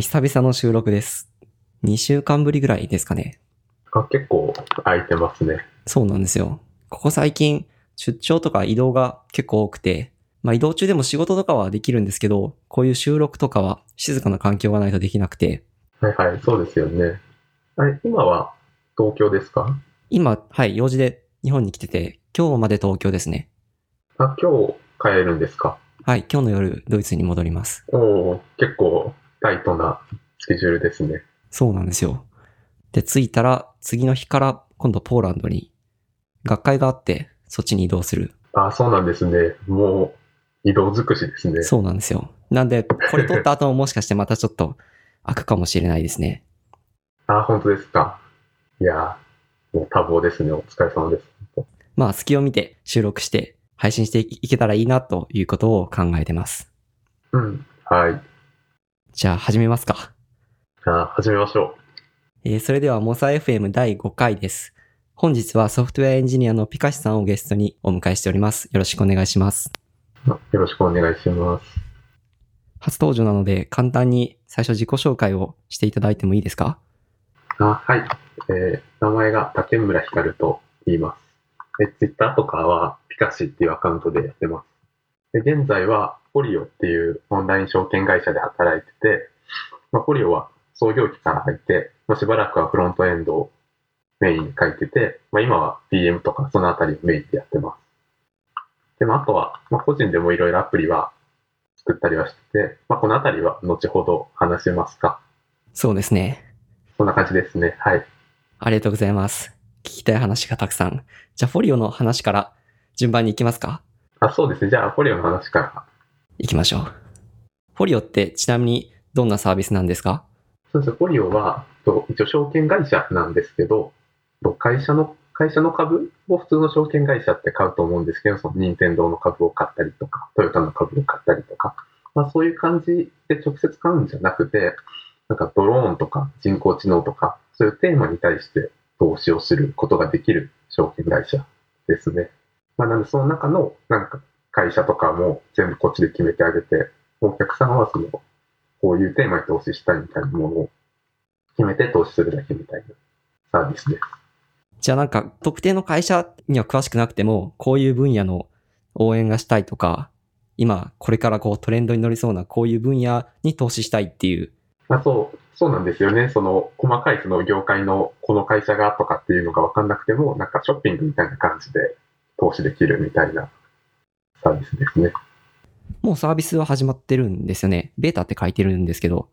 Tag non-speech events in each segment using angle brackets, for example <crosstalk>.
久々の収録です。2週間ぶりぐらいですかね。あ、結構空いてますね。そうなんですよ。ここ最近、出張とか移動が結構多くて、まあ移動中でも仕事とかはできるんですけど、こういう収録とかは静かな環境がないとできなくて、はいはい、そうですよね。あれ、今は東京ですか？今、はい、用事で日本に来てて、今日まで東京ですね。あ、今日帰るんですか？はい、今日の夜ドイツに戻ります。おお結構タイトなスケジュールですね。そうなんですよ。で、着いたら次の日から今度ポーランドに学会があって、そっちに移動する。あ、そうなんですね。もう移動尽くしですね。そうなんですよ。なんで、これ撮った後ももしかしてまたちょっと開くかもしれないですね。あ、本当ですか。いやー、もう多忙ですね。お疲れ様です。まあ、隙を見て収録して配信していけたらいいなということを考えてます。うん。はい。じゃあ始めますか。あ、始めましょえーそれではモサ FM 第5回です。本日はソフトウェアエンジニアのピカシさんをゲストにお迎えしております。よろしくお願いします。よろしくお願いします。初登場なので簡単に最初自己紹介をしていただいてもいいですか？あ、はい。えー名前が竹村光と言います。え、ツイッターとかはピカシっていうアカウントでやってます。で現在はポリオっていうオンライン証券会社で働いてて、まあ、ポリオは創業期から入って、まあ、しばらくはフロントエンドをメインに書いてて、まあ、今は PM とかそのあたりをメインでやってます。でもあとは、まあ、個人でもいろいろアプリは作ったりはしてて、まあ、このあたりは後ほど話しますか。そうですね。そんな感じですね。はい。ありがとうございます。聞きたい話がたくさん。じゃあフォリオの話から順番に行きますか？あ、そうですね。じゃあ、ポリオの話から。行きましょう。フォリオってちなみにどんなサービスなんですか？そうですね。ポリオは、一応証券会社なんですけど、会社の、会社の株を普通の証券会社って買うと思うんですけど、その任天堂の株を買ったりとか、トヨタの株を買ったりとか、まあそういう感じで直接買うんじゃなくて、なんかドローンとか人工知能とか、そういうテーマに対して投資をすることができる証券会社ですね。まあなんでその中のなんか会社とかも全部こっちで決めてあげて、お客さんはそのこういうテーマに投資したいみたいなものを決めて投資するだけみたいなサービスです。じゃあなんか特定の会社には詳しくなくても、こういう分野の応援がしたいとか、今これからこうトレンドに乗りそうなこういう分野に投資したいっていう。まあ、そう、そうなんですよね。その細かいその業界のこの会社がとかっていうのが分かんなくても、なんかショッピングみたいな感じで投資できるみたいなサービスですね。もうサービスは始まってるんですよね。ベータって書いてるんですけど。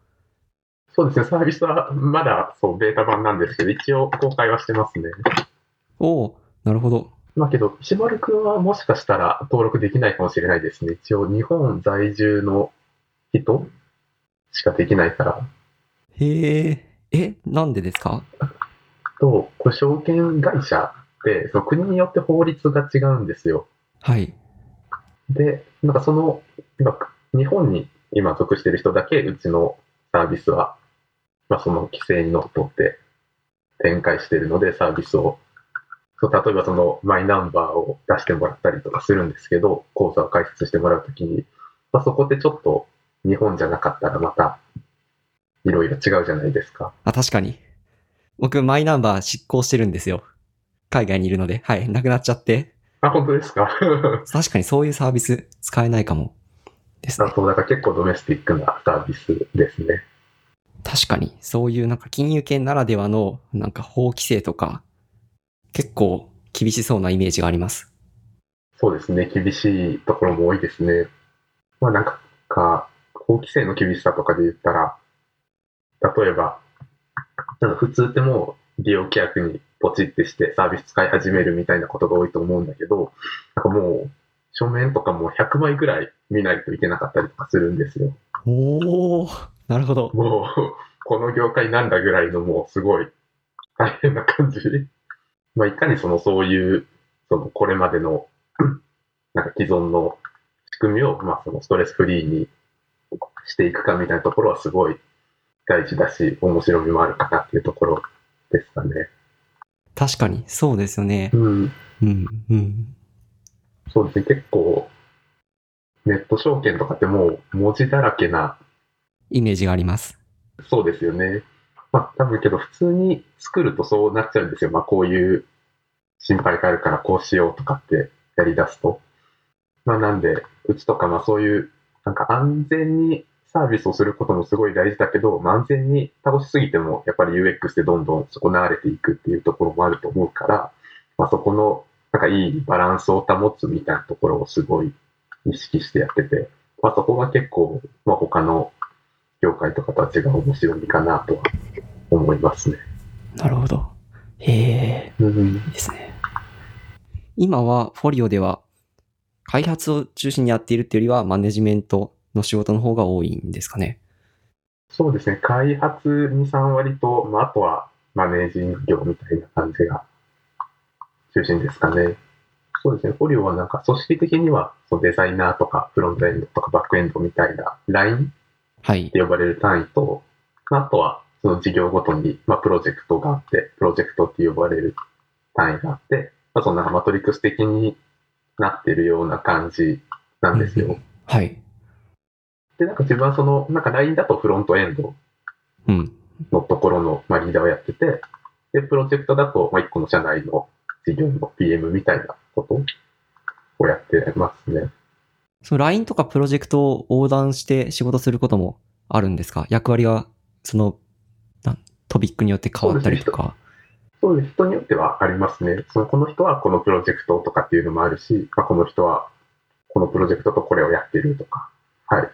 そうですね。サービスはまだそうベータ版なんですけど、一応公開はしてますね。おおなるほど。まあけど、石丸くんはもしかしたら登録できないかもしれないですね。一応日本在住の人しかできないから。へえ、え、なんでですか？と、これ証券会社って、その国によって法律が違うんですよ。はい。で、なんかその、今、日本に今属している人だけ、うちのサービスは、まあその規制にのっとって展開しているので、サービスを、そう例えばそのマイナンバーを出してもらったりとかするんですけど、口座を開設してもらうときに、まあそこでちょっと日本じゃなかったらまた、いろいろ違うじゃないですか。あ、確かに。僕、マイナンバー執行してるんですよ。海外にいるので。はい。なくなっちゃって。あ、本当ですか？<laughs> 確かにそういうサービス使えないかも。ですねあ。そう、だから結構ドメスティックなサービスですね。確かに、そういうなんか金融圏ならではのなんか法規制とか、結構厳しそうなイメージがあります。そうですね、厳しいところも多いですね。まあなんか、か法規制の厳しさとかで言ったら、例えば、なんか普通ってもう利用規約にポチってしてサービス使い始めるみたいなことが多いと思うんだけど、なんかもう書面とかも100枚ぐらい見ないといけなかったりとかするんですよ。おおなるほど。もう、この業界なんだぐらいのもうすごい大変な感じ。まあ、いかにそのそういう、そのこれまでの、<clears throat> なんか既存の仕組みを、まあそのストレスフリーにしていくかみたいなところはすごい大事だし、面白みもあるかなっていうところですかね。確かに、そうですよね。うん。うん、うん。そうですね、結構、ネット証券とかってもう文字だらけなイメージがあります。そうですよね。まあ多分けど普通に作るとそうなっちゃうんですよ。まあこういう心配があるからこうしようとかってやり出すと。まあなんで、うちとかまあそういうなんか安全にサービスをすることもすごい大事だけど、まあ、安全に倒しすぎてもやっぱり UX でどんどん損なわれていくっていうところもあると思うから、まあそこのなんかいいバランスを保つみたいなところをすごい意識してやってて、まあそこが結構、まあ他の業界とかとは違う面白みかなとは思いますね。なるほど。へえ、うん、いいですね。今はフォリオでは開発を中心にやっているっていうよりはマネジメントの仕事の方が多いんですかね。そうですね。開発2、3割と、まああとはマネージング業みたいな感じが中心ですかね。そうですね。フォリオはなんか組織的にはそのデザイナーとかフロントエンドとかバックエンドみたいなラインはいっ。て呼ばれる単位と、まああとはその事業ごとに、まあ、プロジェクトがあって、プロジェクトって呼ばれる単位があって、まあ、そんかマトリックス的になってるような感じなんですよ。はい。で、なんか自分はその、なんか LINE だとフロントエンドうん。のところの、まあ、リーダーをやってて、で、プロジェクトだと、まあ、一個の社内の事業の PM みたいなことをやってますね。その LINE とかプロジェクトを横断して仕事することもあるんですか？役割が、その、トピックによって変わったりとか。そうです。人によってはありますね。その、この人はこのプロジェクトとかっていうのもあるし、まあ、この人はこのプロジェクトとこれをやってるとか。はい。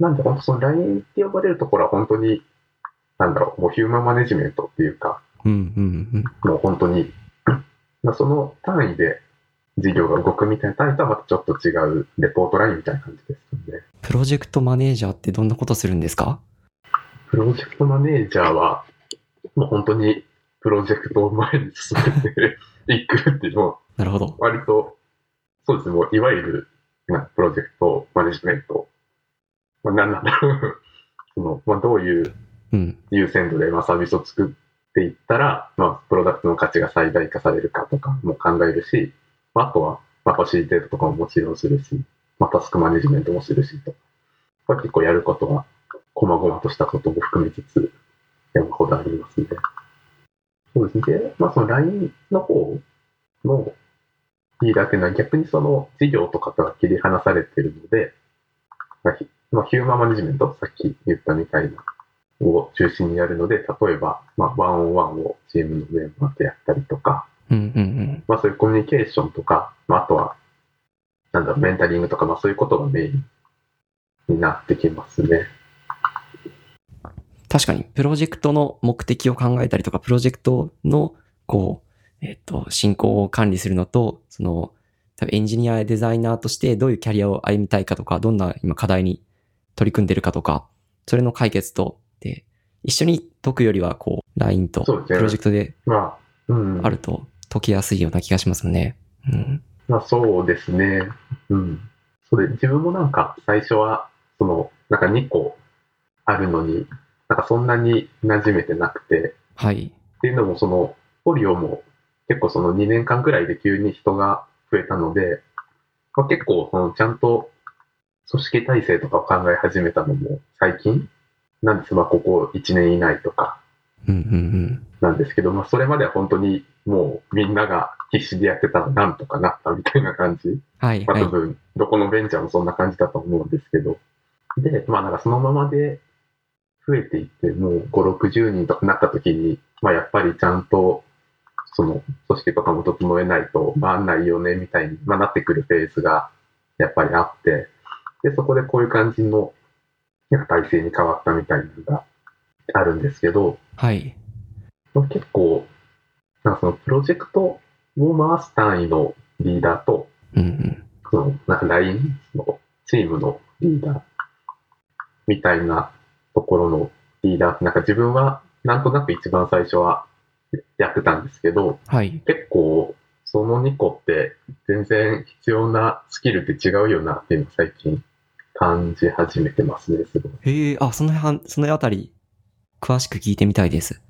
なんで、本当その LINE って呼ばれるところは本当に、なんだろう、もうヒューマンマネジメントっていうか、うんうんうん。もう本当に、<clears throat> まあ、その単位で事業が動くみたいな単位とはまたちょっと違うレポートラインみたいな感じですよね。プロジェクトマネージャーってどんなことするんですか？プロジェクトマネージャーは、もう本当にプロジェクトを前に進めて <laughs> いくっていうのをなるほど。割と、そうですね、もういわゆるなプロジェクトマネジメント、まあ、何なんだろう <laughs> その、まあ、どういううん。優先度でまあサービスを作っていったら、まあ、プロダクトの価値が最大化されるかとかも考えるし、まあ、あとは、まあ、ファシリテートとかももちろんするし、まあ、タスクマネジメントもするしと。まあ、結構やることは、細々としたことも含めつつ、山ほどありますね。そうですね。で、まあ、その LINE の方のリーダーっていうのは逆にその事業とかとは切り離されてるので、まあ、ヒューマンマネジメント、さっき言ったみたいな、を中心にやるので、例えば、まあ、ワンオンワンをチームのメンバーとやったりとか、うんうんうん。まあ、そういうコミュニケーションとか、まあ、あとは、なんだろう、メンタリングとか、まあ、そういうことがメインになってきますね。確かに、プロジェクトの目的を考えたりとか、プロジェクトの、こう、えっ、と、進行を管理するのと、その、多分エンジニアやデザイナーとしてどういうキャリアを歩みたいかとか、どんな今課題に取り組んでるかとか、それの解決と、で、一緒に解くよりは、こう、LINE とプロジェクトで。あると解きやすいような気がしますね。うん。まあ、そうですね。うん。それ、自分もなんか、最初は、その、なんか2個あるのに、なんかそんなに馴染めてなくて、はい。っていうのも、その、ポリオも結構その2年間くらいで急に人が増えたので、まあ、結構そのちゃんと組織体制とかを考え始めたのも最近？なんです。まあ、ここ1年以内とか。なんですけど、まあ、それまでは本当にもうみんなが必死でやってたらなんとかなったみたいな感じ？はい、まあ、はい多。分、どこのベンチャーもそんな感じだと思うんですけど。で、まあ、なんかそのままで増えていって、もう5、60人とかなった時に、まあ、やっぱりちゃんと、その、組織とかも整えないと回んないよね、みたいに、まあ、なってくるフェーズが、やっぱりあって、で、そこでこういう感じの、なんか体制に変わったみたいなのがあるんですけど、はい。まあ結構、なんかそのプロジェクトを回す単位のリーダーと、うんうん。その、なんか LINE のチームのリーダーみたいなところのリーダーって、なんか自分はなんとなく一番最初はやってたんですけど、はい。結構その2個って全然必要なスキルって違うよなっていうのを最近感じ始めてますね、すごい。へえ、あ、その辺、そのあたり、詳しく聞いてみたいです。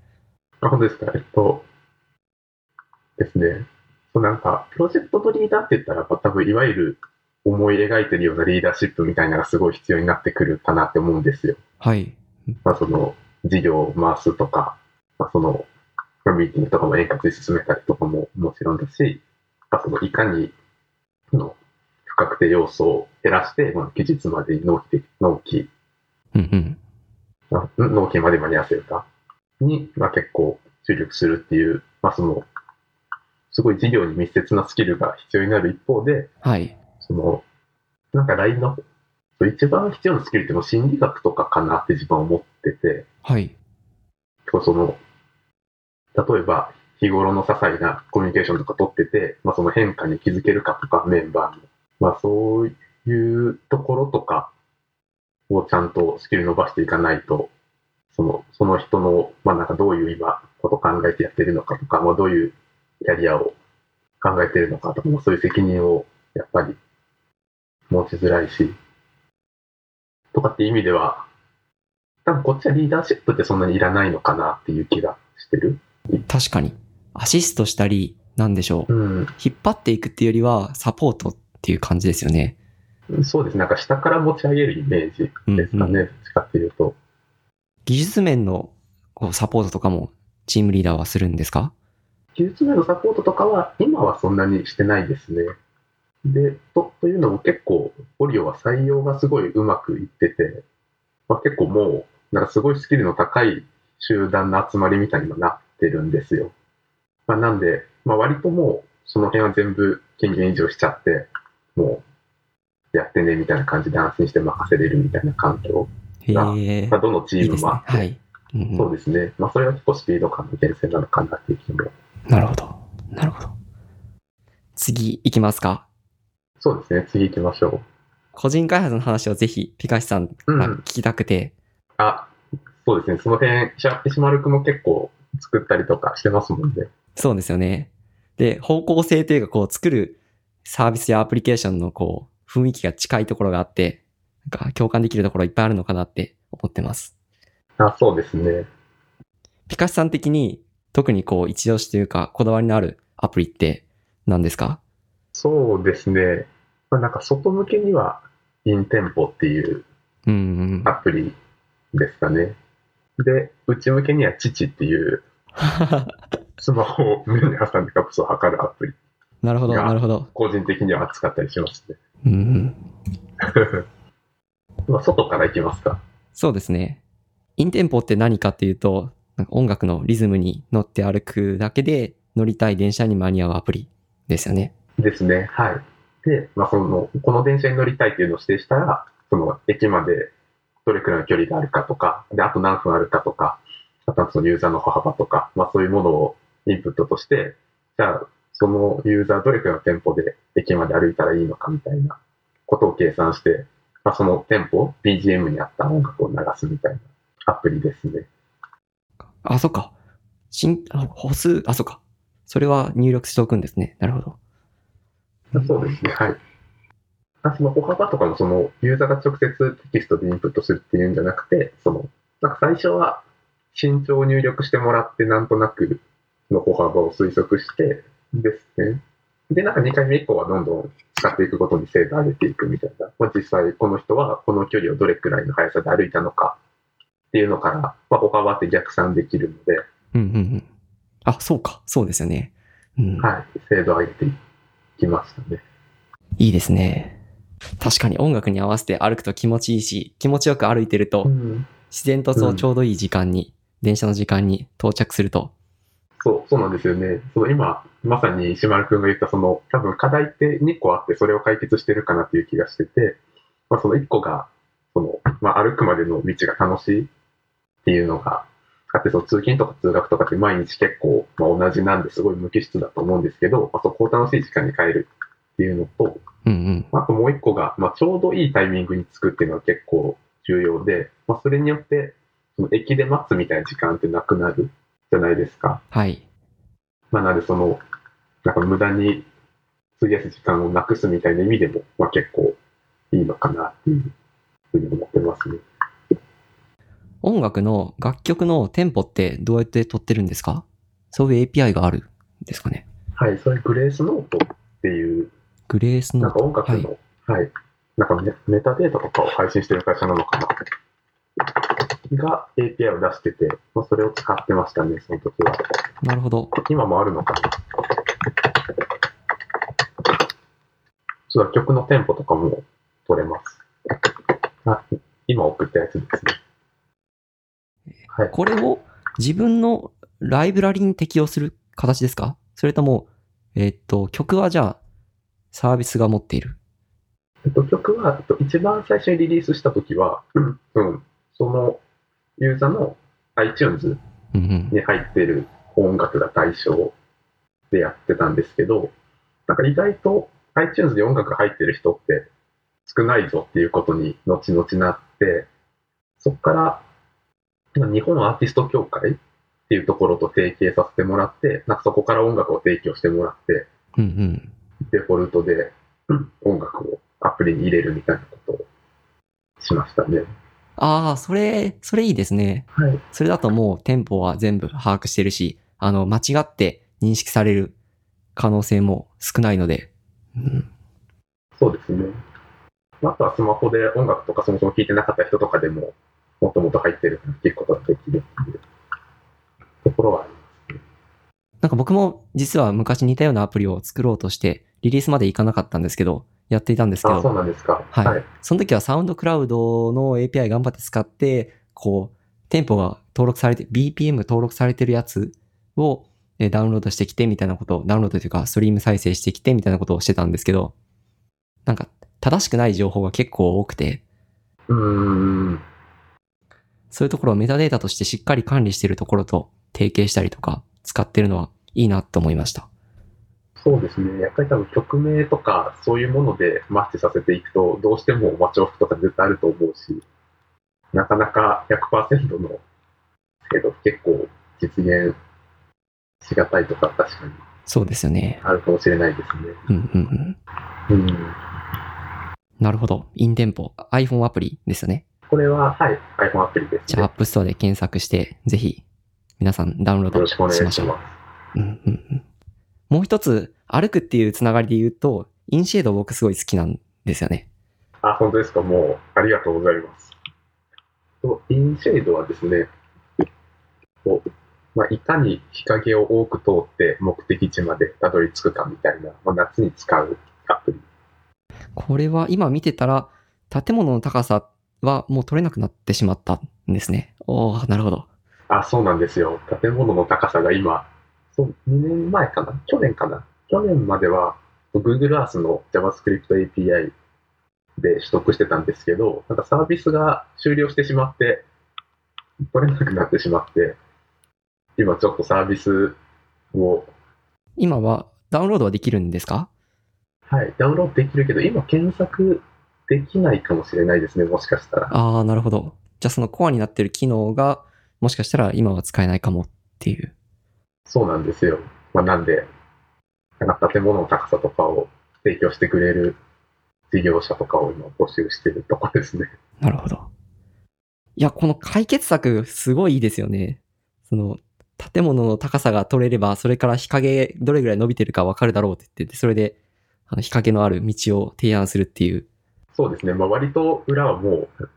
あ、本当ですか。えっと、ですね。そうなんか、プロジェクトのリーダーって言ったら、まあ多分いわゆる思い描いてるようなリーダーシップみたいなのがすごい必要になってくるかなって思うんですよ。はい。まあその、事業を回すとか、まあ、その、まあミーティングとかも円滑に進めたりとかももちろんだし、まあ、そのいかにの不確定要素を減らして、まあ、期日までに納期で、納期、うんうん。まあ納期まで間に合わせるかに、まあ、結構注力するっていう、まあ、その、すごい事業に密接なスキルが必要になる一方で、はい。その、なんか LINE の、一番必要なスキルってもう心理学とかかなって自分は思ってて、はい。その、例えば日頃の些細なコミュニケーションとか取ってて、まあその変化に気づけるかとか、メンバーの。まあそういうところとかをちゃんとスキル伸ばしていかないと、その、その人の、まあなんかどういう今、こと考えてやってるのかとか、まあどういうキャリアを考えてるのかとか、まあそういう責任をやっぱり持ちづらいし、とかっていう意味では、多分こっちはリーダーシップってそんなにいらないのかなっていう気がしてる。確かに。アシストしたり、なんでしょう。うん。引っ張っていくっていうよりは、サポートっていう感じですよね。そうですね。なんか下から持ち上げるイメージうんですかね。うんどっちかっていうと。技術面のこうサポートとかもチームリーダーはするんですか？技術面のサポートとかは今はそんなにしてないですね。で、とというのも結構、オリオは採用がすごいうまくいってて、まあ、結構もう、なんかすごいスキルの高い集団の集まりみたいにもなってるんですよ。まあ、なんで、まあ、割ともう、その辺は全部権限移譲しちゃって、もう、やってねみたいな感じで安心して任せれるみたいな環境へあえ。まあ、どのチ。ームもあって、はい。うんうんそうですね。まあ、それは結構スピード感の源泉なのかなっていう気も。なるほど。なるほど。次行きますか。そうですね。次行きましょ個人開発の話をぜひピカシさんから聞きたくて、う。あ、そうですね。その辺、シャープシマルクも結構作ったりとかしてますもんね。そうですよね。で、方向性というか、こう、作るサービスやアプリケーションの、こう、雰囲気が近いところがあって、なんか共感できるところいっぱいあるのかなって思ってます。あ、そうですね。ピカシさん的に、特にこう、一押しというか、こだわりのあるアプリって何ですか？そうですね。まあ、なんか外向けには、インテンポっていううんうん。アプリですかね。で、内向けには父っていう <laughs> スマホを目に挟んでカプスを測るアプリ。なるほど、がなるほど。個人的には扱ったりしますね。うんうん。<laughs> まあ、外から行きますか。そうですね。インテンポって何かっていうと、なんか音楽のリズムに乗って歩くだけで乗りたい電車に間に合うアプリですよね。ですね。はい。で、まあ、その、この電車に乗りたいっていうのを指定したら、その、駅までどれくらいの距離があるかとか、で、あと何分あるかとか、あとはそのユーザーの歩幅とか、まあ、そういうものをインプットとして、じゃあ、そのユーザーどれくらいの店舗で駅まで歩いたらいいのかみたいなことを計算して、まあ、その店舗、BGM に合った音楽を流すみたいなアプリですね。あ、そっか。新、あ歩数、あ、そっか。それは入力しておくんですね。なるほど。そうですね、はい。あその歩幅とかもそのユーザーが直接テキストでインプットするっていうんじゃなくて、そのなんか最初は身長を入力してもらってなんとなくの歩幅を推測してですね。で、なんか2回目以降はどんどん使っていくことに精度を上げていくみたいな。まあ、実際この人はこの距離をどれくらいの速さで歩いたのかっていうのから、まあ、歩幅って逆算できるので、うんうんうん。あ、そうか。そうですよね。うん。はい、精度を上げていきましたね。いいですね。確かに音楽に合わせて歩くと気持ちいいし、気持ちよく歩いてると、うん自然とそううんちょうどいい時間に、電車の時間に到着すると。そう、そうなんですよね。その今、まさに石丸くんが言った、その、多分課題って2個あって、それを解決してるかなっていう気がしてて、まあその1個が、その、まあ歩くまでの道が楽しいっていうのが、あって、その通勤とか通学とかって毎日結構、まあ、同じなんですごい無機質だと思うんですけど、まあ、そこを楽しい時間に変えるっていうのと、うんうん。あともう1個が、まあちょうどいいタイミングに着くっていうのは結構重要で、まあそれによって、その駅で待つみたいな時間ってなくなるじゃないですか。はい。まあ、なので、その、なんか無駄に費やす時間をなくすみたいな意味でも、まあ、結構いいのかなっていうふうに思ってますね。音楽の楽曲のテンポってどうやって取ってるんですか？そういう API があるんですかね？はい、それグレースノートっていう、グレースのなんか音楽の、はい、なんかメメタデータとかを配信してる会社なのかな。が API を出してて、まあ、それを使ってましたね、その時は。なるほど。今もあるのかな。そうだ、曲のテンポとかも取れます。あ、今送ったやつですね。はい。これを自分のライブラリに適用する形ですか？それとも、えっと、曲はじゃあ、サービスが持っている？えっと、曲は、えっと、一番最初にリリースした時は、うん、そのユーザーの iTunes。に入ってる音楽が対象でやってたんですけど、なんか意外と iTunes で音楽入ってる人って少ないぞっていうことに後々なって、そこからまあ日本アーティスト協会っていうところと提携させてもらって、なんかそこから音楽を提供してもらって、うんうん。デフォルトでうん音楽をアプリに入れるみたいなことをしましたね。ああ、それ、それいいですね。はい。それだともう店舗は全部把握してるし、あの、間違って認識される可能性も少ないので。うん、そうですね。あとはスマホで音楽とかそもそも聴いてなかった人とかでも、もともと入ってるから聞くことができるっていうところはありますね。なんか僕も実は昔似たようなアプリを作ろうとして、リリースまでいかなかったんですけど、やっていたんですけあ、そうど、なんですか。はい。その時はサウンドクラウドの API 頑張って使って、こう、店舗が登録されて、BPM 登録されてるやつをえーダウンロードしてきてみたいなことを、ダウンロードというか、ストリーム再生してきてみたいなことをしてたんですけど、なんか、正しくない情報が結構多くて、うーん。そういうところをメタデータとしてしっかり管理しているところと提携したりとか、使ってるのはいいなと思いました。そうですね。やっぱり多分曲名とかそういうものでマッチさせていくと、どうしてもマチオフとか絶対あると思うし、なかなか100%のけど結構実現しがたいとか確かにそうですよね。あるかもしれないですね。うんうんうん。うん。なるほど。インテンポ。iPhone アプリですよね。これは、はい、iPhone アプリですじゃあ、ね。App Store で検索して、ぜひ、皆さんダウンロードよろしくお願いしましょう。します。うんうんうんもう一つ、歩くっていうつながりで言うと、インシェード僕すごい好きなんですよね。あ、本当ですか？もう、ありがとうございます。とインシェードはですね、こうまあ、いかに日陰を多く通って目的地までたどり着くかみたいな、まあ、夏に使うアプリ。これは今見てたら、建物の高さはもう取れなくなってしまったんですね。おー、なるほど。あ、そうなんですよ。建物の高さが今、2年前かな？去年かな？去年までは Google Earth の JavaScript API で取得してたんですけど、なんかサービスが終了してしまって、取れなくなってしまって、今ちょっとサービスを、今はダウンロードはできるんですか？はい、ダウンロードできるけど、今検索できないかもしれないですね、もしかしたら。あー、なるほど。じゃあそのコアになってる機能が、もしかしたら今は使えないかもっていう。そうなんですよ。まあ、なんで、なんか建物の高さとかを提供してくれる事業者とかを今募集してるとこですね。なるほど。いや、この解決策、すごいいいですよね。その、建物の高さが取れれば、それから日陰どれぐらい伸びてるかわかるだろうって言ってて、それで、あの、日陰のある道を提案するっていう。そうですね。まあ、割と裏はもう、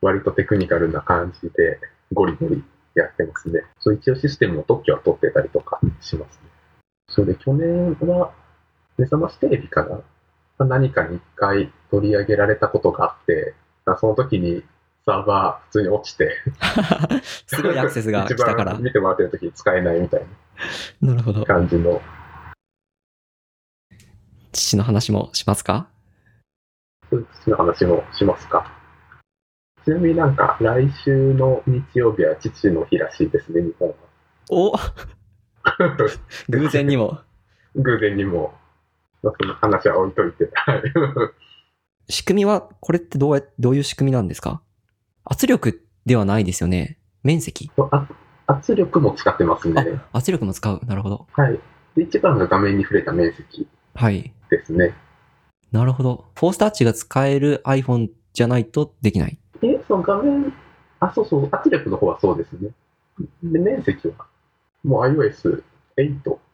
割とテクニカルな感じで、ゴリゴリやってますね。そう、一応システムの特許は取ってたりとかしますね。それで去年は、目覚ましテレビかなまあ何かに一回取り上げられたことがあって、まあその時にサーバー普通に落ちて、<laughs> すごいアクセスが <laughs> 来たから。見てもらってる時に使えないみたいなるほどな。感じの。父の話もしますか？父の話もしますか？ちなみになんか来週の日曜日は父の日らしいですね、日本は。お？<laughs> 偶然にも。偶然にも、まあ、その話は置いといて。はい仕組みは、これってどうや、どういう仕組みなんですか？圧力ではないですよね。面積あ圧力も使ってますね。圧力も使う。なるほど。はい。で、一番が画面に触れた面積はい。ですね。なるほど。フォースタッチが使える iPhone じゃないとできない。え、その画面、あ、そうそう、圧力の方はそうですね。で、面積は、もう iOS8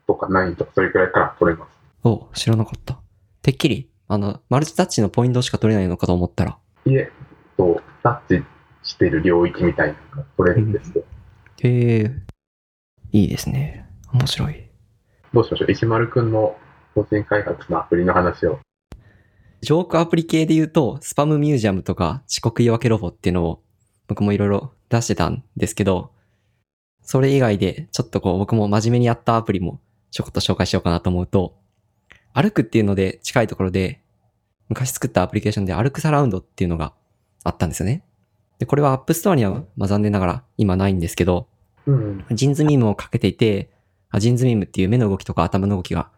とか9とかそれくらいから取れます。お、知らなかった。てっきり、あの、マルチタッチのポイントしか取れないのかと思ったら。いえ、と、タッチしてる領域みたいなのが取れるんですよ。へえ、いいですね。面白い。どうしましょう？石丸くんの個人開発のアプリの話を。ジョークアプリ系で言うと、スパムミュージアムとか遅刻言い訳ロボっていうのを僕もいろいろ出してたんですけど、それ以外でちょっとこう僕も真面目にやったアプリもちょこっと紹介しようかなと思うと、歩くっていうので近いところで、昔作ったアプリケーションで歩くサラウンドっていうのがあったんですよね。で、これは App Store には、まあ、残念ながら今ないんですけど、うん。ジンズミームをかけていて、あジンズミームっていう目の動きとか頭の動きが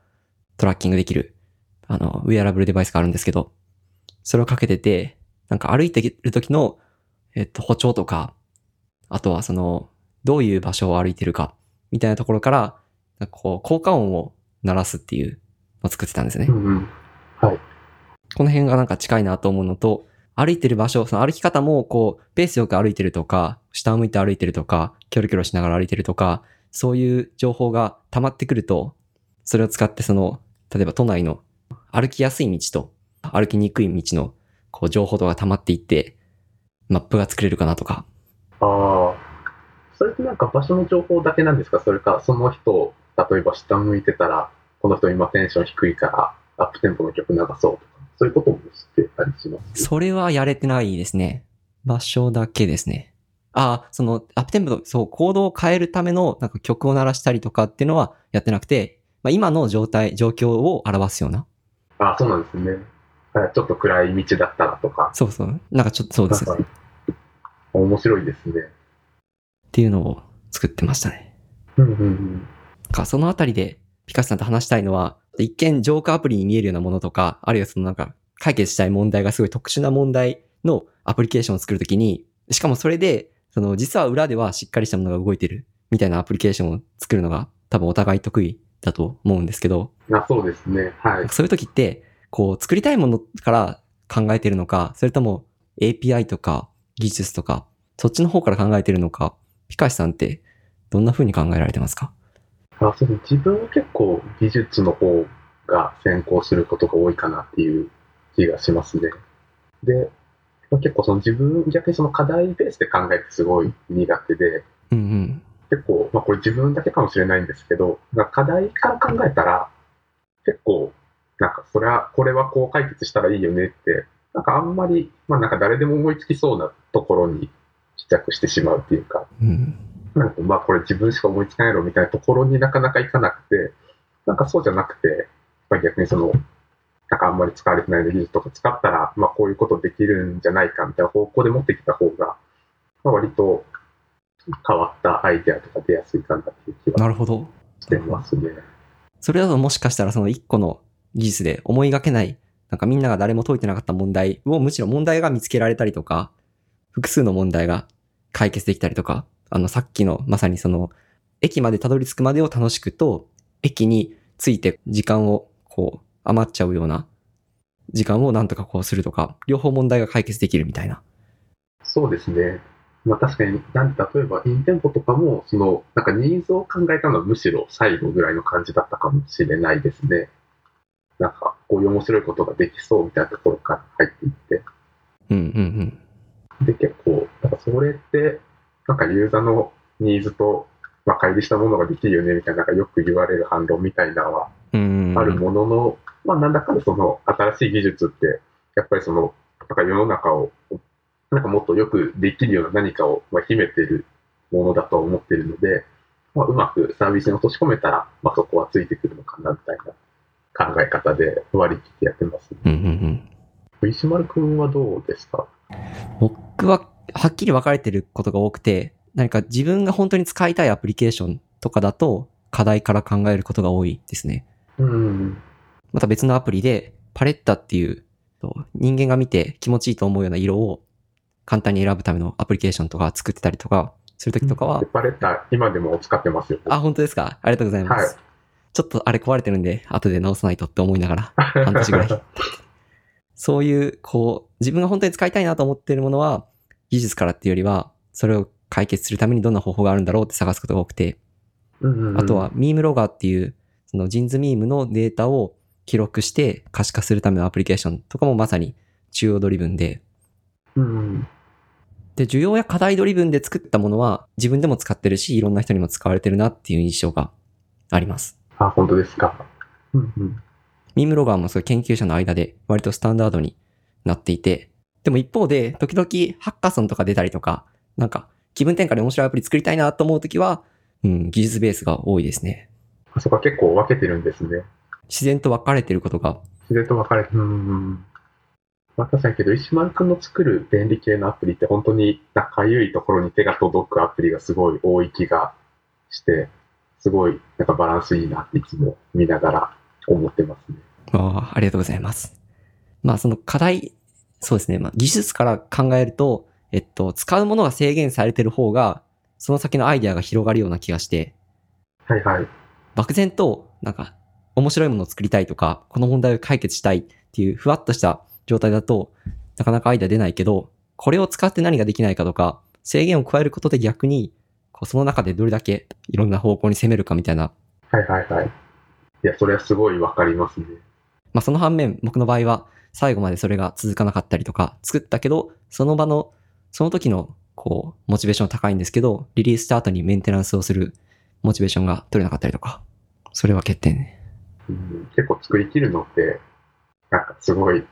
トラッキングできる、あの、ウェアラブルデバイスがあるんですけど、それをかけてて、なんか歩いてる時の、えっと、歩調とか、あとはその、どういう場所を歩いてるか、みたいなところから、なんかこう、効果音を鳴らすっていうのを作ってたんですねう。んうん。はい。この辺がなんか近いなと思うのと、歩いてる場所、その歩き方もこう、ペースよく歩いてるとか、下を向いて歩いてるとか、キョロキョロしながら歩いてるとか、そういう情報が溜まってくると、それを使ってその、例えば都内の歩きやすい道と歩きにくい道のこう情報とか溜まっていって、マップが作れるかなとか。ああ。それってなんか場所の情報だけなんですか？それか、その人、例えば下向いてたら、この人今テンション低いから、アップテンポの曲流そうとか、そういうことも知ってたりします？それはやれてないですね。場所だけですね。ああ、その、アップテンポの、そう、コードを変えるための、なんか曲を鳴らしたりとかっていうのはやってなくて、まあ、今の状態、状況を表すような。ああ、そうなんですね。はいちょっと暗い道だったらとか。そうそう。なんかちょっとそうです。っなんか面白いですね。ていうのを作ってましたね。うんうんうん。か、そのあたりで、ピカスさんと話したいのは、一見ジョークアプリに見えるようなものとか、あるいはそのなんか、解決したい問題がすごい特殊な問題のアプリケーションを作るときに、しかもそれで、その実は裏ではしっかりしたものが動いてるみたいなアプリケーションを作るのが多分お互い得意だと思うんですけど、あそうですね。はい。そういう時って、こう作りたいものから考えてるのか、それとも API とか技術とか、そっちの方から考えてるのか、ピカシさんってどんな風に考えられてますか？あそう自分は結構技術の方が先行することが多いかなっていう気がしますね。で、まあ結構その自分、逆にその課題ベースで考えてすごい苦手で、うんうん。結構、まあこれ自分だけかもしれないんですけど、課題から考えたら、結構、なんかそれは、これはこう解決したらいいよねって、なんかあんまり、まあなんか誰でも思いつきそうなところに帰着してしまうっていうか、うん。なんかまあこれ自分しか思いつかないのみたいなところになかなかいかなくて、なんかそうじゃなくて、まあ、逆にその、なんかあんまり使われてない技術とか使ったら、まあこういうことできるんじゃないかみたいな方向で持ってきた方が、まあ、割と変わったアイデアとか出やすいかなっていう気はなるほど。してますね。それだともしかしたらその一個の技術で思いがけない、なんかみんなが誰も解いてなかった問題をむしろ問題が見つけられたりとか、複数の問題が解決できたりとか、あのさっきのまさにその駅までたどり着くまでを楽しくと、駅に着いて時間をこう余っちゃうような時間をなんとかこうするとか、両方問題が解決できるみたいな。そうですね。まあ確かに、なん例えばインテンポとかも、その、なんかニーズを考えたのはむしろ最後ぐらいの感じだったかもしれないですね。なんか、こういう面白いことができそうみたいなところから入っていって。うんうんうん。で、結構、なんかそれって、なんかユーザーのニーズと、まあ、乖離したものができるよねみたいな、なんかよく言われる反論みたいなのはあるものの、まあ、なんだかんだその新しい技術って、やっぱりその、なんか世の中を、なんかもっとよくできるような何かをまあ秘めてるものだと思ってるので、まあ、うまくサービスに落とし込めたら、まあ、そこはついてくるのかなみたいな考え方で割り切ってやってます、うんうんうん。石丸くんはどうですか？僕ははっきり分かれてることが多くて、何か自分が本当に使いたいアプリケーションとかだと課題から考えることが多いですね。うん。また別のアプリでパレッタっていう人間が見て気持ちいいと思うような色を簡単に選ぶためのアプリケーションとか作ってたりとかするときとかは、パレ今でも使ってますよ。あ、本当ですか？ありがとうございます。はいちょっとあれ壊れてるんで、後で直さないとって思いながら、<laughs> 半年ぐらい。そういう、こう、自分が本当に使いたいなと思っているものは、技術からっていうよりは、それを解決するためにどんな方法があるんだろうって探すことが多くて、あとは、 MEME Logger っていう、その JINS MEME のデータを記録して可視化するためのアプリケーションとかもまさに中央ドリブンで、うんうんで、需要や課題 driven で作ったものは自分でも使ってるし、いろんな人にも使われてるなっていう印象があります。あ、本当ですか。うんうん。 MEME Logger もそういう研究者の間で割とスタンダードになっていて、でも一方で、時々ハッカソンとか出たりとか、なんか気分転換で面白いアプリ作りたいなと思うときは、うん、技術ベースが多いですね。あそこは結構分けてるんですね。自然と分かれてることが、自然と分かれて、うんうん。まあ確かにけど、石丸くんの作る便利系のアプリって本当に仲ゆいところに手が届くアプリがすごい多い気がして、すごいなんかバランスいいなっていつも見ながら思ってますね。ああありがとうございます。まあその課題、そうですね。まあ技術から考えると、えっと、使うものが制限されてる方が、その先のアイデアが広がるような気がして、はいはい。漠然と、なんか、面白いものを作りたいとか、この問題を解決したいっていうふわっとした状態だと、なかなかアイデア出ないけど、これを使って何ができないかとか、制限を加えることで逆に、こうその中でどれだけいろんな方向に攻めるかみたいな。はいはいはい。いや、それはすごいわかりますね。まあその反面、僕の場合は最後までそれが続かなかったりとか、作ったけど、その場の、その時の、こう、モチベーション高いんですけど、リリースした後にメンテナンスをするモチベーションが取れなかったりとか、それは欠点ね。うん、結構作り切るのって、なんかすごい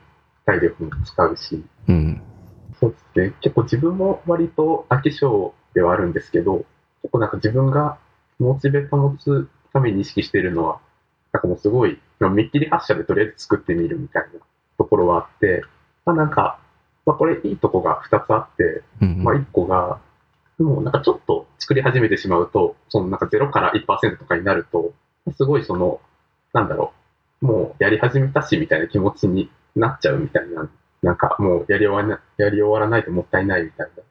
体力も使うし、うん。そうですね。結構自分も割と飽き性ではあるんですけど、結構なんか自分がモチベ保つために意識しているのは、なんかもうすごい、見っきり発射でとりあえず作ってみるみたいなところはあって、まあなんか、まあこれいいとこが2つあって、うんうんまあ1個が、もうなんかちょっと作り始めてしまうと、そのなんか0から1%とかになると、すごいその、なんだろう、もうやり始めたしみたいな気持ちになっちゃうみたいな、なんかもうやり終わらなやり終わらないともったいないみたいな。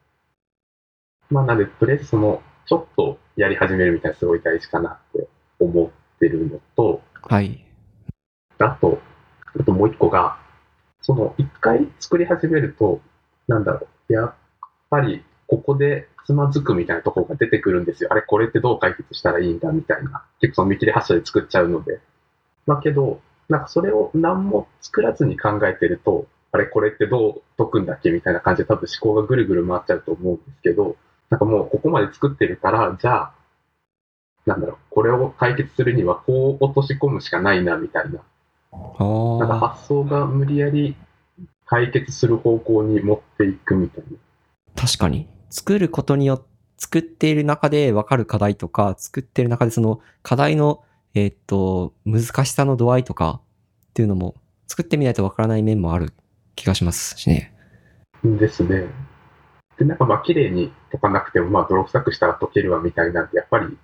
まあなんで、とりあえずその、ちょっとやり始めるみたいなすごい大事かなって思ってるのと、はい。あと、あともう一個が、その一回作り始めると、なんだろう、やっぱりここでつまずくみたいなところが出てくるんですよ。あれ、これってどう解決したらいいんだみたいな。結構その見切り発車で作っちゃうので。だけど、なんかそれを何も作らずに考えてると、あれ、これってどう解くんだっけみたいな感じで多分思考がぐるぐる回っちゃうと思うんですけど、なんかもうここまで作ってるから、じゃあ、なんだろう、これを解決するにはこう落とし込むしかないなみたいな。あなんかあ。発想が無理やり解決する方向に持っていくみたいな。確かに。作ることによって、作っている中で分かる課題とか、作っている中でその課題の、えーっと、難しさの度合いとかっていうのも、作ってみないと分からない面もある気がしますしね。ですね。で、なんかまあ綺麗に解かなくても、まあ泥臭くしたら解けるわみたいなんて、やっぱり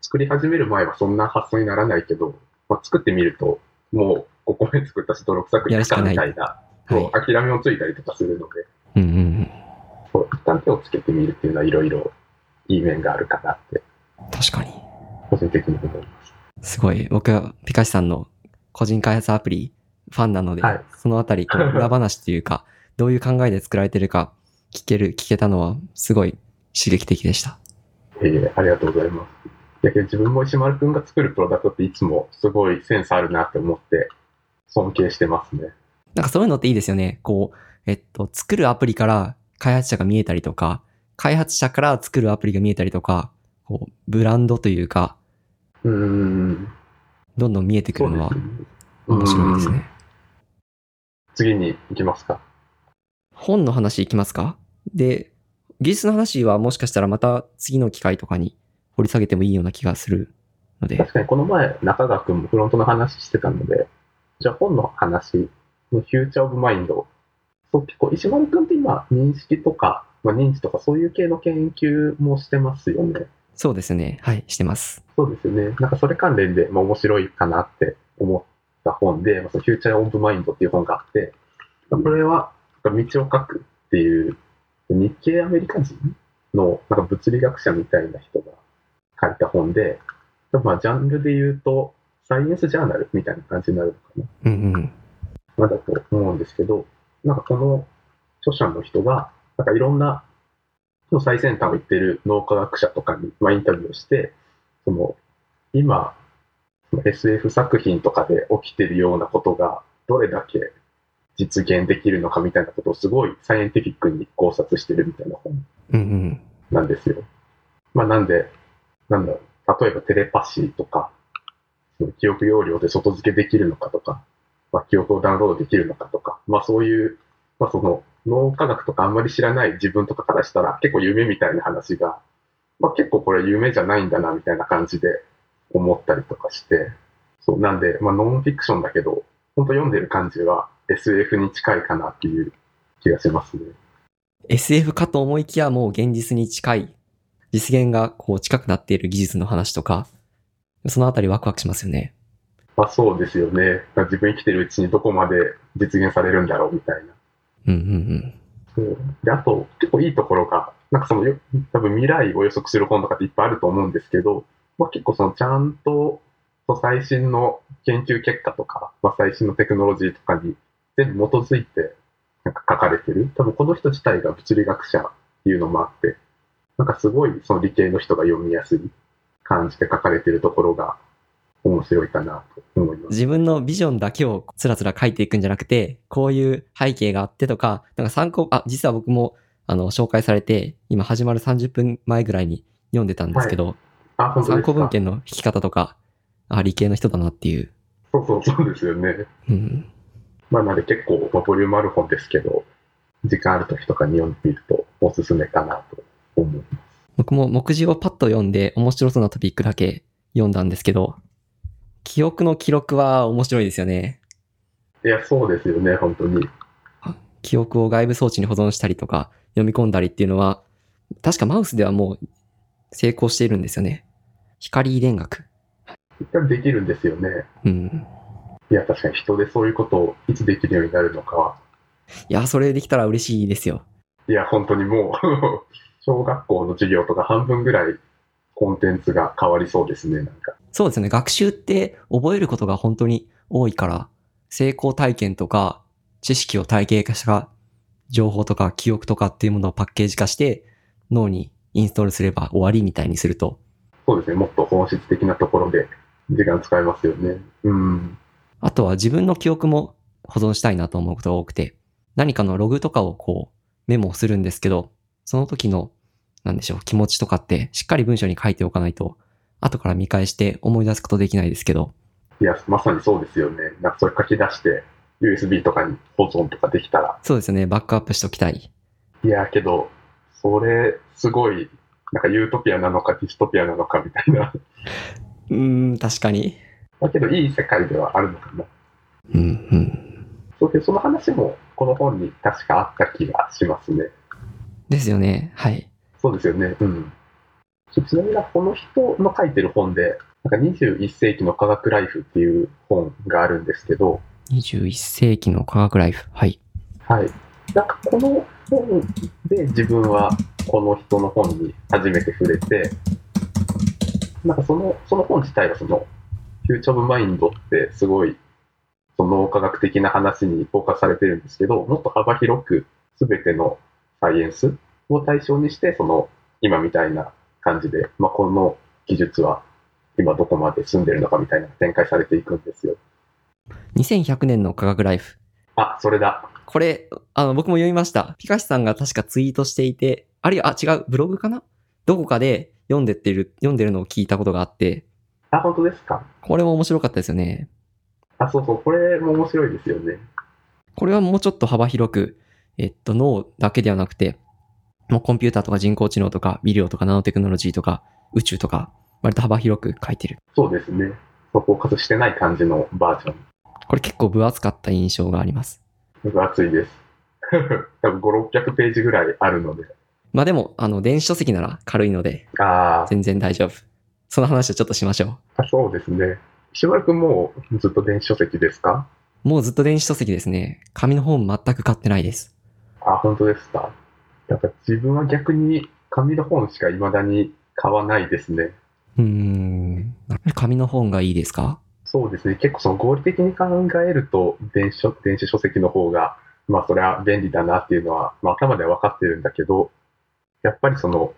作り始める前はそんな発想にならないけど、まあ、作ってみると、もうここまで作ったし泥臭くしたみたいな、はい。諦めをついたりとかするので、うんうんうん。そう一旦手をつけてみるっていうのはいろいろいい面があるかなって、確かに。個人的に思います。すごい。僕はピカシさんの個人開発アプリファンなので、はいそのあたり、<laughs> 裏話というか、どういう考えで作られてるか聞ける、聞けたのはすごい刺激的でした。いえいえ、ありがとうございます。だけど自分も石丸くんが作るプロダクトっていつもすごいセンスあるなって思って尊敬してますね。なんかそういうのっていいですよね。こう、えっと、作るアプリから開発者が見えたりとか、開発者から作るアプリが見えたりとか、こう、ブランドというか、うーん。どんどん見えてくるのは面白いですうんね。次に行きますか。本の話いきますか？で、技術の話はもしかしたらまた次の機会とかに掘り下げてもいいような気がするので、確かにこの前中川くんもフロントの話してたので、じゃあ本の話の Future of Mind。そう結構石丸くんって今認識とか、まあ、認知とかそういう系の研究もしてますよね。そうですね。はい、してます。そうですよね。なんかそれ関連で、まあ、面白いかなって思った本で、まあ、その Future of Mind っていう本があって、まあこれは、ミチオ・カクっていう、日系アメリカ人のなんか物理学者みたいな人が書いた本で、まあ、ジャンルで言うと、サイエンスジャーナルみたいな感じになるのかな。うんうん。まあだと思うんですけど、なんかこの著者の人が、なんかいろんなその最先端を言ってる脳科学者とかに、まあ、インタビューをして、その今、SF 作品とかで起きてるようなことがどれだけ実現できるのかみたいなことをすごいサイエンティフィックに考察してるみたいな本うんうん。なんですよ。まあなんで、なんだろう、例えばテレパシーとか、その記憶容量で外付けできるのかとか、まあ、記憶をダウンロードできるのかとか、まあそういう、まあその脳科学とかあんまり知らない自分とかからしたら結構夢みたいな話が、まあ結構これ夢じゃないんだなみたいな感じで思ったりとかして、そうなんで、まあノンフィクションだけど、本当読んでる感じは SF に近いかなっていう気がしますね。SF かと思いきやもう現実に近い、実現がこう近くなっている技術の話とか、そのあたりワクワクしますよね。まあそうですよね。自分生きてるうちにどこまで実現されるんだろうみたいな。うんうんうん。で、あと結構いいところが、なんかその、多分未来を予測する本とかっていっぱいあると思うんですけど、まあ結構そのちゃんと最新の研究結果とか、まあ最新のテクノロジーとかに全部基づいてなんか書かれてる。多分この人自体が物理学者っていうのもあって、なんかすごいその理系の人が読みやすい感じで書かれてるところが面白いかなと思います。自分のビジョンだけをつらつら書いていくんじゃなくて、こういう背景があってとか、なんか参考、あ、実は僕も、あの、紹介されて、今始まる30分前ぐらいに読んでたんですけど、あ、本当ですか？参考文献の引き方とか、あ、理系の人だなっていう。そうそうそうですよね。うん。まあ、なので結構、まあ、ボリュームある本ですけど、時間ある時とかに読んでみるとおすすめかなと思います。僕も目次をパッと読んで面白そうなトピックだけ読んだんですけど、記憶の記録は面白いですよね。いや、そうですよね、本当に。記憶を外部装置に保存したりとか、読み込んだりっていうのは、確かマウスではもう成功しているんですよね。光遺伝学。一旦できるんですよね。うん。いや、確かに人でそういうことをいつできるようになるのかは。いや、それできたら嬉しいですよ。いや、本当にもう、<laughs> 小学校の授業とか半分ぐらいコンテンツが変わりそうですね、なんか。そうですよね。学習って覚えることが本当に多いから、成功体験とか、知識を体系化した情報とか記憶とかっていうものをパッケージ化して、脳にインストールすれば終わりみたいにすると、そうですね、もっと本質的なところで時間使えますよね。うん。あとは自分の記憶も保存したいなと思うことが多くて、何かのログとかをこうメモするんですけど、その時の、なんでしょう、気持ちとかってしっかり文章に書いておかないと、後から見返して思い出すことできないですけど、いや、まさにそうですよね。なんかそれ書き出して、USB とかに保存とかできたら。そうですよね、バックアップしときたい。いや、けど、それ、すごい、なんかユートピアなのかディストピアなのかみたいな。うーん、確かに。だけど、いい世界ではあるのかな。うん、うん。そうけど、その話も、この本に確かあった気がしますね。ですよね、はい。そうですよね。うん。ちちなみに、この人の書いてる本で、なんか21世紀の科学ライフっていう本があるんですけど、21世紀の科学ライフ。はい。はい。なんかこの本で自分はこの人の本に初めて触れて、なんかそのその本自体はその、 Future of Mind ってすごい、その脳科学的な話にフォーカスされてるんですけど、もっと幅広く全てのサイエンスを対象にして、その今みたいな感じで、まあ、この技術は今どこまで進んでるのかみたいな展開されていくんですよ。2100年の科学ライフ。あ、それだ。これ、あの、僕も読みました。ピカシさんが確かツイートしていて、あるいは、あ、違う、ブログかな？どこかで読んでってる、読んでるのを聞いたことがあって、あ、本当ですか？これも面白かったですよね。あ、そうそう、これも面白いですよね。これはもうちょっと幅広く、えっと、脳だけではなくて、もうコンピューターとか人工知能とか、医療とかナノテクノロジーとか、宇宙とか、割と幅広く書いてる。そうですね。そうフォーカスしてない感じのバージョン。これ結構分厚かった印象があります。分厚いです。<laughs> 多分5、600ページぐらいあるので。まあでも、あの、電子書籍なら軽いので、あ全然大丈夫。その話はちょっとしましょーあ、そうですね。石丸くんもうずっと電子書籍ですか？う。もうずっと電子書籍ですね。紙の本全く買ってないです。あ、本当ですか？やっぱ自分は逆に紙の本しか未だに買わないですね。うーん。紙の本がいいですか？そうですね。結構その合理的に考えると電子書電子書籍の方が、まあそれは便利だなっていうのは、まあ頭では分かってるんだけど、やっぱりその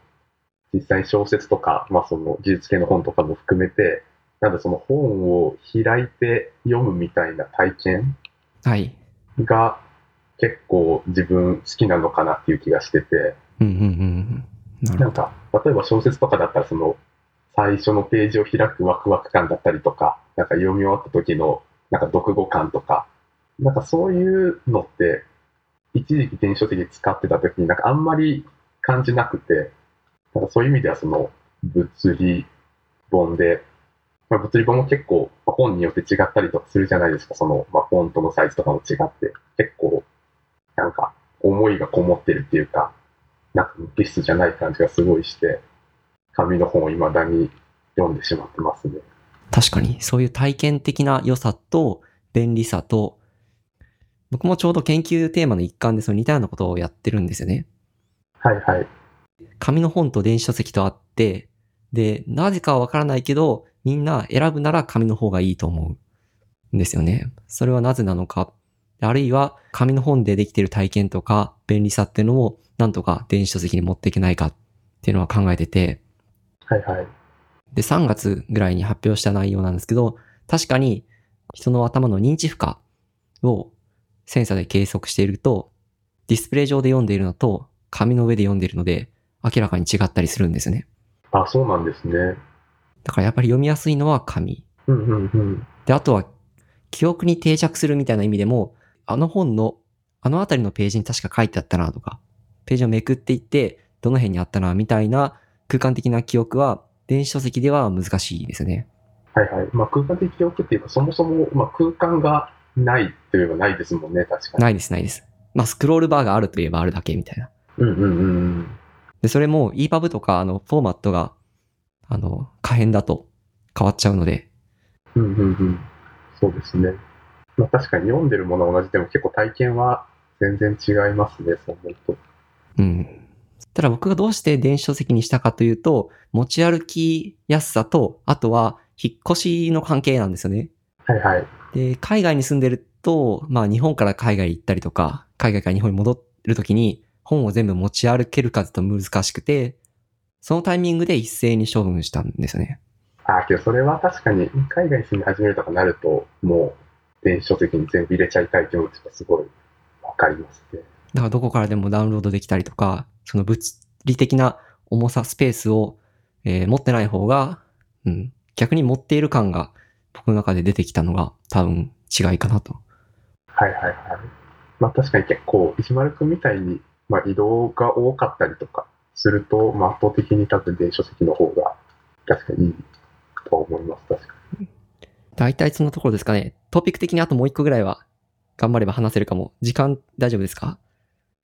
実際に小説とか、まあその技術系の本とかも含めて、なんだその本を開いて読むみたいな体験はい。が結構自分好きなのかなっていう気がしてて、うんうんうんうん。なんか、例えば小説とかだったら、その、最初のページを開くワクワク感だったりとか、なんか読み終わった時の、なんか読後感とか、なんかそういうのって、一時期電子書籍使ってた時になんかあんまり感じなくて、なんかそういう意味ではその、物理本で、まあ、物理本も結構、まあ本によって違ったりとかするじゃないですか、その、まあ、フォントのサイズとかも違って、結構、なんか、思いがこもってるっていうか、なんか無機質じゃない感じがすごいして、紙の本を未だに読んでしまってますね。確かに、そういう体験的な良さと便利さと、僕もちょうど研究テーマの一環でその似たようなことをやってるんですよね。はいはい。紙の本と電子書籍とあって、で、なぜかはわからないけど、みんな選ぶなら紙の方がいいと思うんですよね。それはなぜなのか。あるいは、紙の本でできている体験とか便利さっていうのを、なんとか電子書籍に持っていけないかっていうのは考えてて、はいはい。で、3月ぐらいに発表した内容なんですけど、確かに人の頭の認知負荷をセンサーで計測していると、ディスプレイ上で読んでいるのと紙の上で読んでいるので明らかに違ったりするんですよね。あ、そうなんですね。だからやっぱり読みやすいのは紙。うんうんうん。で、あとは記憶に定着するみたいな意味でも、あの本のあのあたりのページに確か書いてあったなとか、ページをめくっていって、どの辺にあったなみたいな空間的な記憶は電子書籍では難しいですね。はいはい。まあ空間的記憶っていうか、そもそも、まあ、空間がないといえばないですもんね、確かに。ないです、ないです。まあ、スクロールバーがあるといえばあるだけみたいな。うんうんうんうん。で、それも EPUB とか、あの、フォーマットが、あの、可変だと変わっちゃうので、うんうんうん。そうですね。まあ確かに読んでるものは同じでも結構体験は全然違いますね、そう思うと。うん。ただ僕がどうして電子書籍にしたかというと、持ち歩きやすさと、あとは引っ越しの関係なんですよね。はいはい。で、海外に住んでると、まあ日本から海外行ったりとか、海外から日本に戻るときに本を全部持ち歩けるかと難しくて、そのタイミングで一斉に処分したんですよね。ああ、けどそれは確かに海外に住み始めるとかなると、もう電子書籍に全部入れちゃいたい気持ちがすごいわかりますね。だからどこからでもダウンロードできたりとか、その物理的な重さ、スペースを、えー持ってない方が、うん、逆に持っている感が僕の中で出てきたのが多分違いかなと。はいはいはい。まあ確かに結構石丸くんみたいに、まあ、移動が多かったりとかすると、まあ、圧倒的に多分電子書籍の方が確かにいいと思います、確かに。大体そんなところですかね。トピック的にあともう一個ぐらいは頑張れば話せるかも。時間大丈夫ですか？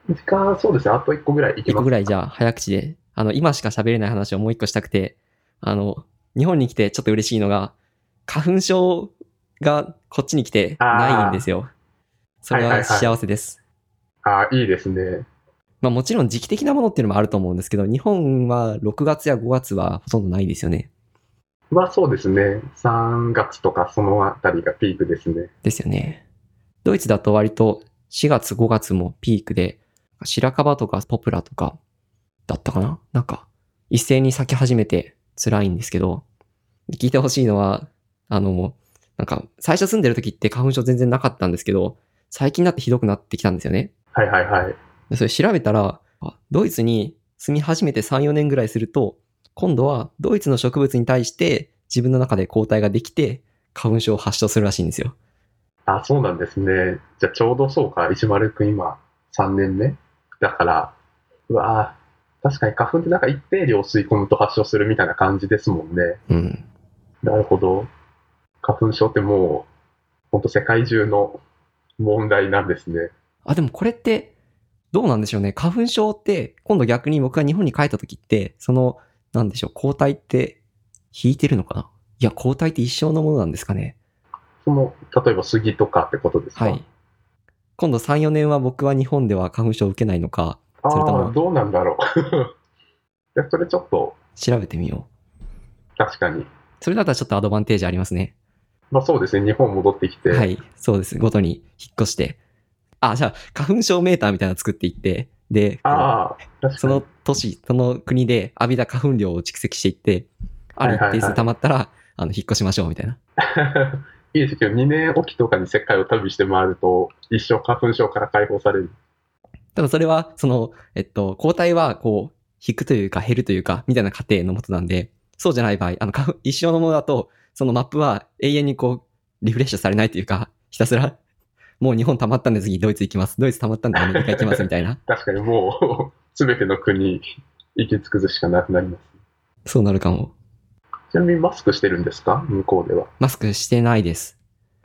時間、そうですね。あと1個ぐらいいきます一個ぐらいじゃあ早口で、あの、今しか喋れない話をもう一個したくて、あの、日本に来てちょっと嬉しいのが、花粉症がこっちに来てないんですよ。それははいはいはい幸せです。ああ、いいですね。まあもちろん時期的なものっていうのもあると思うんですけど、日本は6月や5月はほとんどないですよね。まあそうですね。3月とかそのあたりがピークですね。ですよね。ドイツだと割と4月5月もピークで、白樺とかポプラとかだったかな？なんか一斉に咲き始めて辛いんですけど、聞いてほしいのは、あの、なんか最初住んでる時って花粉症全然なかったんですけど、最近になってひどくなってきたんですよね。はいはいはい。でそれ調べたら、あドイツに住み始めて3、4年ぐらいすると、今度はドイツの植物に対して自分の中で抗体ができて、花粉症を発症するらしいんですよ。あ、そうなんですね。じゃあちょうどそうか。石丸くん今3年目？だから、うわぁ、確かに花粉ってなんか一定量吸い込むと発症するみたいな感じですもんね。うん。なるほど。花粉症ってもう、ほんと世界中の問題なんですね。あ、でもこれって、どうなんでしょうね。花粉症って、今度逆に僕が日本に帰った時って、その、なんでしょう、抗体って、引いてるのかな？いや、抗体って一生のものなんですかね？その、例えば杉とかってことですか？はい。今度3、4年は僕は日本では花粉症を受けないのか、あそれともあ、どうなんだろう。<laughs> いや、それちょっと、調べてみよう。確かに。それだったらちょっとアドバンテージありますね。まあそうですね。日本戻ってきて。はい。そうです。ごとに引っ越して。あ、じゃあ、花粉症メーターみたいなの作っていって、で。その都市、その国で浴びた花粉量を蓄積していって、ある一定数溜まったら、あの、引っ越しましょうみたいな。<laughs> いいですけど、2年おきとかに世界を旅して回ると、一生花粉症から解放される。多分それは、その、えっと、抗体は、こう、引くというか減るというか、みたいな過程のもとなんで、そうじゃない場合、あの、花粉一生のものだと、そのマップは永遠にこう、リフレッシュされないというか、ひたすら、もう日本溜まったんで次ドイツ行きます。ドイツ溜まったんでアメリカ <laughs> 行きますみたいな。確かにもう、すべての国行き尽くすしかなくなります。そうなるかも。ちなみにマスクしてるんですか？向こうでは。マスクしてないです。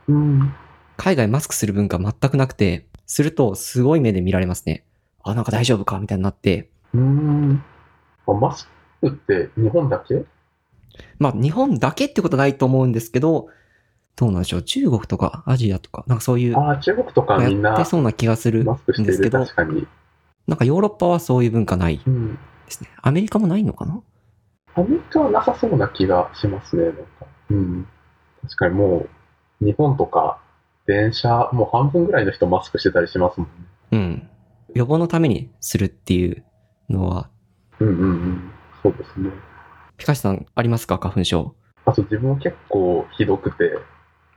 うん。海外マスクする文化全くなくて、するとすごい目で見られますね。あ、なんか大丈夫かみたいになって。うーん。あマスクって日本だけ？まあ日本だけってことないと思うんですけど、どうなんでしょう？中国とかアジアとか、なんかそういう、ああ、中国とかみんなやってそうな気がするん。ですけど、確かに。なんかヨーロッパはそういう文化ないでうん。すね。アメリカもないのかな？アメリカはなさそうな気がしますね、なんか。うん。確かにもう、日本とか、電車、もう半分ぐらいの人マスクしてたりしますもんね。うん。予防のためにするっていうのは、うんうんうん。そうですね。ピカシさんありますか花粉症？あと自分結構ひどくて、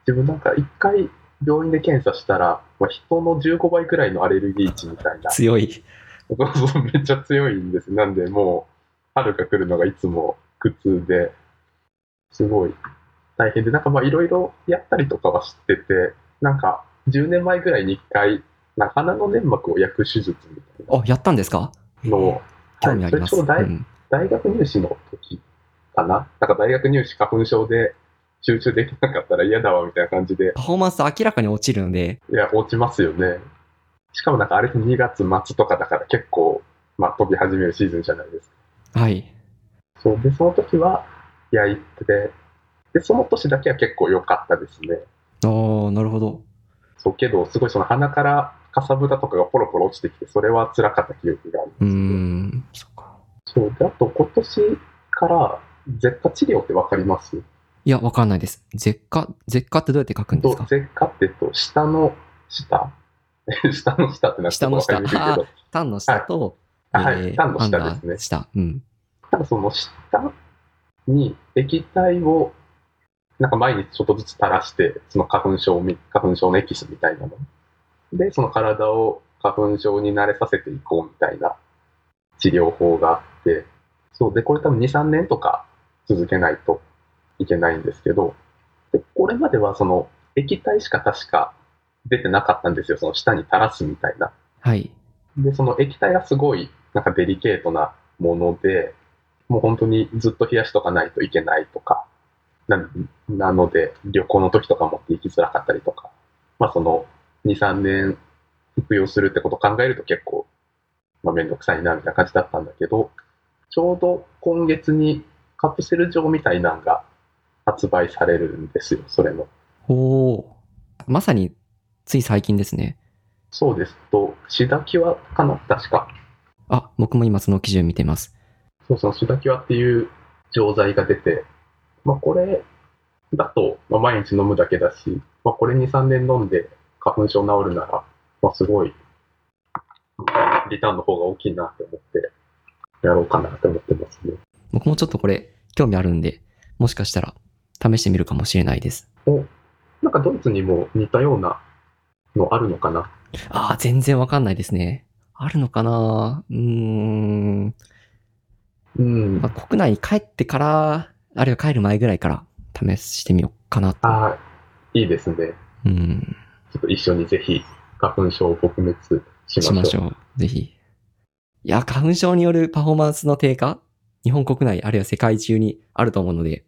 自分なんか一回病院で検査したら、まあ、人の15倍くらいのアレルギー値みたいな。強い。そうそう、めっちゃ強いんです。なんで、もう、春が来るのがいつも苦痛で、すごい大変で、なんかまあいろいろやったりとかは知ってて、なんか10年前ぐらいに1回、な鼻の粘膜を焼く手術みたいあ、やったんですか？なのを、興味あります。はいそれちょうど大うん大学入試の時かな？なんか大学入試花粉症で集中できなかったら嫌だわみたいな感じで、パフォーマンス明らかに落ちるので、いや、落ちますよね。しかもなんかあれ2月末とかだから結構、まあ飛び始めるシーズンじゃないですか。はい。そうで、その時は焼いて、で、その年だけは結構良かったですね。あー、なるほど。そうけど、すごいその鼻からかさぶたとかがポロポロ落ちてきて、それは辛かった記憶があるうーんですん、そっか。そう。で、あと今年から、舌下治療ってわかります？いや、わかんないです。舌下、舌下ってどうやって書くんですか？と舌下ってと、下の下 <laughs> 下の下ってな下の下わかりにくいけど、タンの下と、あはいえータンの下ですねー下。うん。ただその下に液体をなんか毎日ちょっとずつ垂らして、その花粉症み、花粉症のエキスみたいなの。で、その体を花粉症に慣れさせていこうみたいな治療法があって、そうで、これ多分2、3年とか続けないといけないんですけど、でこれまではその液体しか確か出てなかったんですよ、その下に垂らすみたいな。はい。で、その液体がすごいなんかデリケートなもので、もう本当にずっと冷やしとかないといけないとか、ななので、旅行の時とか持って行きづらかったりとか、まあその2、3年服用するってことを考えると結構、まあめんどくさいなみたいな感じだったんだけど、ちょうど今月にカプセル状みたいなのが発売されるんですよ、それの。おー。まさに、つい最近ですね。そうですと、シダキュアかな？確か。あ、僕も今その記事を見てます。そうそう、シダキュアっていう錠剤が出て、まあこれだと、まあ、毎日飲むだけだし、まあこれ2、3年飲んで花粉症治るなら、まあすごい、リターンの方が大きいなって思って、やろうかなって思ってますね。僕もちょっとこれ、興味あるんで、もしかしたら、試してみるかもしれないです。お、なんかドイツにも似たようなのあるのかな？ああ、全然わかんないですね。あるのかな？うーん。うん。まあ、国内に帰ってから、あるいは帰る前ぐらいから試してみようかなと。ああ、いいですね。うん。ちょっと一緒にぜひ花粉症を撲滅しましょう。しましょう。ぜひ。いや、花粉症によるパフォーマンスの低下？日本国内、あるいは世界中にあると思うので、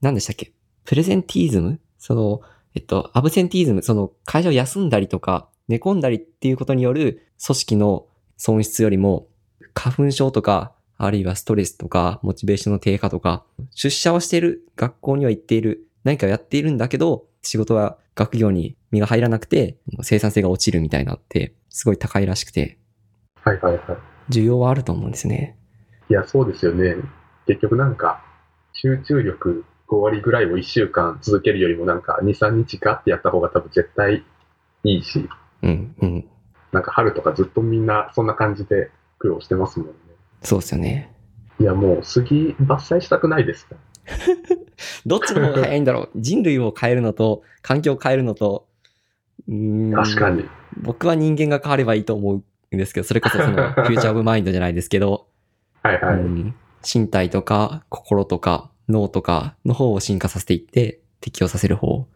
何でしたっけ？プレゼンティーズム？その、えっと、アブセンティーズム、その会社を休んだりとか、寝込んだりっていうことによる組織の損失よりも、花粉症とか、あるいはストレスとか、モチベーションの低下とか、出社をしている、学校には行っている、何かをやっているんだけど、仕事は学業に身が入らなくて、生産性が落ちるみたいなのって、すごい高いらしくて、はいはいはい。需要はあると思うんですね。いや、そうですよね。結局なんか、集中力5割ぐらいを1週間続けるよりもなんか2、3日ガッてやった方が多分絶対いいし、うん、うん。なんか春とかずっとみんなそんな感じで苦労してますもんね。そうですよね。いや、もう杉伐採したくないですか？<laughs> どっちの方が早いんだろう人類を変えるのと、環境を変えるのと、うーん確かに。僕は人間が変わればいいと思うんですけど、それこそその、 Future of Mind じゃないですけど、はいはい。うん、身体とか心とか脳とかの方を進化させていって適応させる方。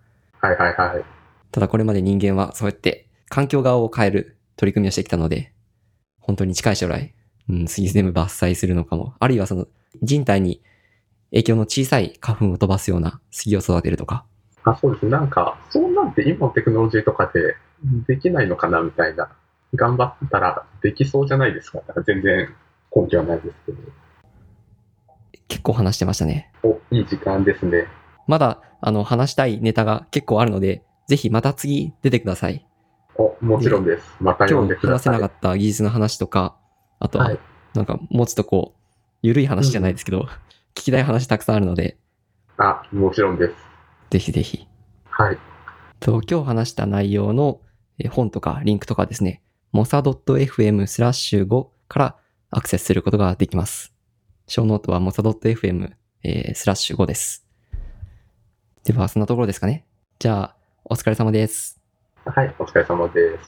はいはいはい。ただこれまで人間はそうやって環境側を変える取り組みをしてきたので、本当に近い将来、うん、杉全部伐採するのかも。あるいはその人体に影響の小さい花粉を飛ばすような杉を育てるとか。あ、そうですね。なんか、そうなんて今のテクノロジーとかでできないのかなみたいな。頑張ったらできそうじゃないですか。だから全然根拠はないですけど。結構話してましたね。お、いい時間ですね。まだあの話したいネタが結構あるので、ぜひまた次出てください。お、もちろんです。また今日でください。話せなかった技術の話とか、あとははい。なんかもうちょっとこう、ゆるい話じゃないですけど、聞きたい話たくさんあるので、あ、もちろんです。ぜひぜひ。はい。と今日話した内容のえー本とかリンクとかですね、mosa.fm スラッシュ5からアクセスすることができます。 show note は mosa.fm えースラッシュ5です。では、そんなところですかね。じゃあ、お疲れ様です。はい、お疲れ様です。